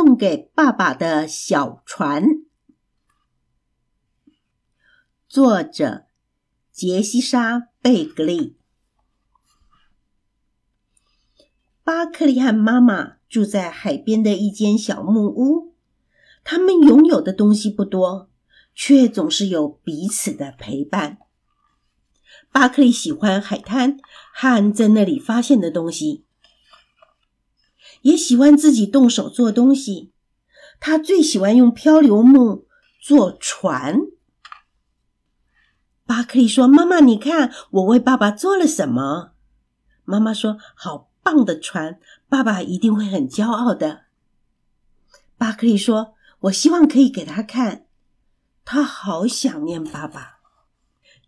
送给爸爸的小船，作者杰西莎·贝格利。巴克利和妈妈住在海边的一间小木屋，他们拥有的东西不多，却总是有彼此的陪伴。巴克利喜欢海滩和在那里发现的东西，也喜欢自己动手做东西。他最喜欢用漂流木做船。巴克利说：“妈妈，你看我为爸爸做了什么？”妈妈说：“好。”棒的船，爸爸一定会很骄傲的。巴克利说：“我希望可以给他看，他好想念爸爸。”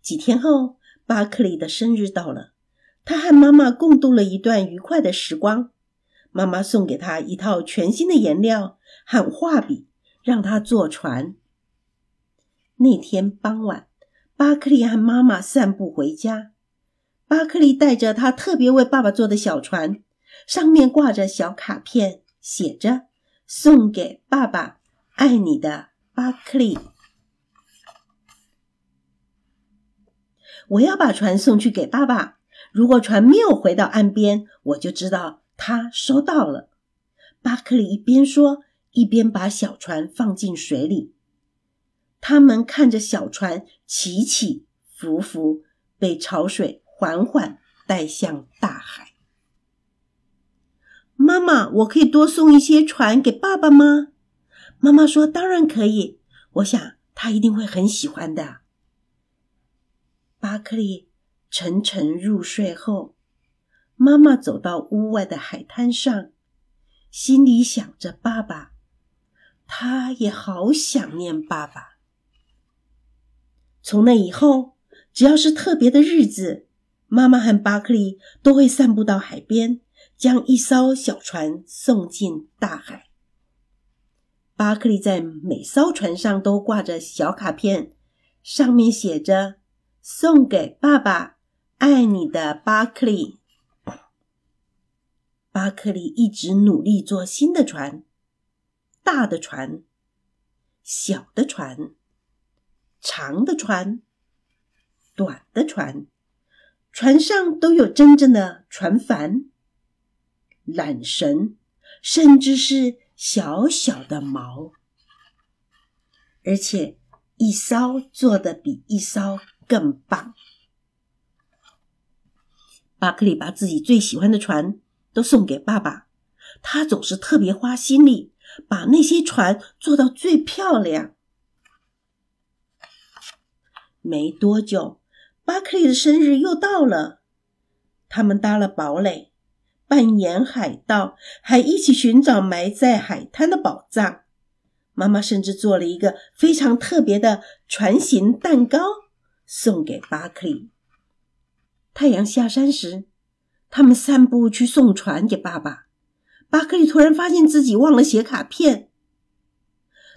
几天后，巴克利的生日到了，他和妈妈共度了一段愉快的时光。妈妈送给他一套全新的颜料和画笔，让他坐船。那天傍晚，巴克利和妈妈散步回家。巴克利带着他特别为爸爸做的小船，上面挂着小卡片，写着“送给爸爸，爱你的巴克利”。我要把船送去给爸爸。如果船没有回到岸边，我就知道他收到了。巴克利一边说，一边把小船放进水里。他们看着小船起起伏伏，被潮水。缓缓带向大海。妈妈，我可以多送一些船给爸爸吗？妈妈说：“当然可以。”我想他一定会很喜欢的。巴克利沉沉入睡后，妈妈走到屋外的海滩上，心里想着爸爸，他也好想念爸爸。从那以后，只要是特别的日子。妈妈和巴克利都会散步到海边，将一艘小船送进大海。巴克利在每艘船上都挂着小卡片，上面写着“送给爸爸，爱你的巴克利”。巴克利一直努力做新的船，大的船、小的船、长的船、短的船。船上都有真正的船帆、缆绳，甚至是小小的锚，而且一艘做的比一艘更棒。巴克利把自己最喜欢的船都送给爸爸，他总是特别花心力，把那些船做到最漂亮。没多久。巴克利的生日又到了，他们搭了堡垒，扮演海盗，还一起寻找埋在海滩的宝藏。妈妈甚至做了一个非常特别的船形蛋糕送给巴克利。太阳下山时，他们散步去送船给爸爸。巴克利突然发现自己忘了写卡片。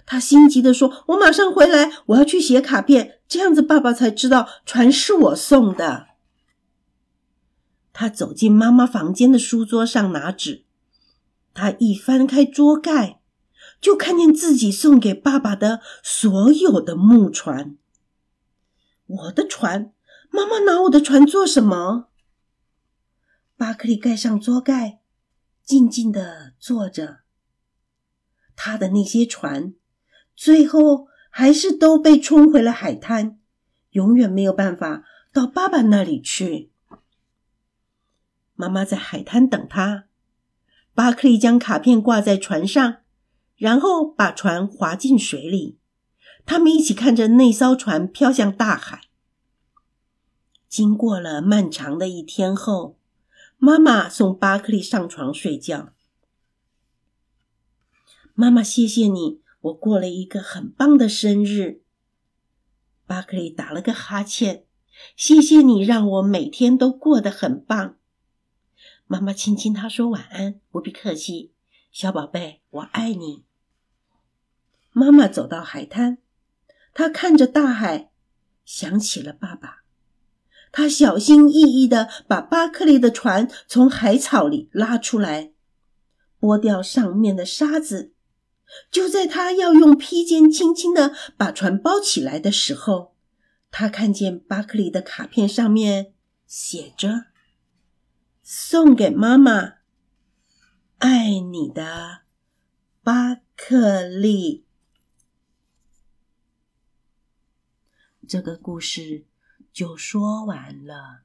他心急的说：“我马上回来，我要去写卡片，这样子爸爸才知道船是我送的。”他走进妈妈房间的书桌上拿纸，他一翻开桌盖，就看见自己送给爸爸的所有的木船。我的船，妈妈拿我的船做什么？巴克利盖上桌盖，静静的坐着。他的那些船。最后还是都被冲回了海滩，永远没有办法到爸爸那里去。妈妈在海滩等他。巴克利将卡片挂在船上，然后把船划进水里。他们一起看着那艘船飘向大海。经过了漫长的一天后，妈妈送巴克利上床睡觉。妈妈，谢谢你。我过了一个很棒的生日。巴克利打了个哈欠，谢谢你让我每天都过得很棒。妈妈亲亲他说晚安，不必客气，小宝贝，我爱你。妈妈走到海滩，她看着大海，想起了爸爸。他小心翼翼的把巴克利的船从海草里拉出来，剥掉上面的沙子。就在他要用披肩轻轻的把船包起来的时候，他看见巴克利的卡片上面写着：“送给妈妈，爱你的巴克利。”这个故事就说完了。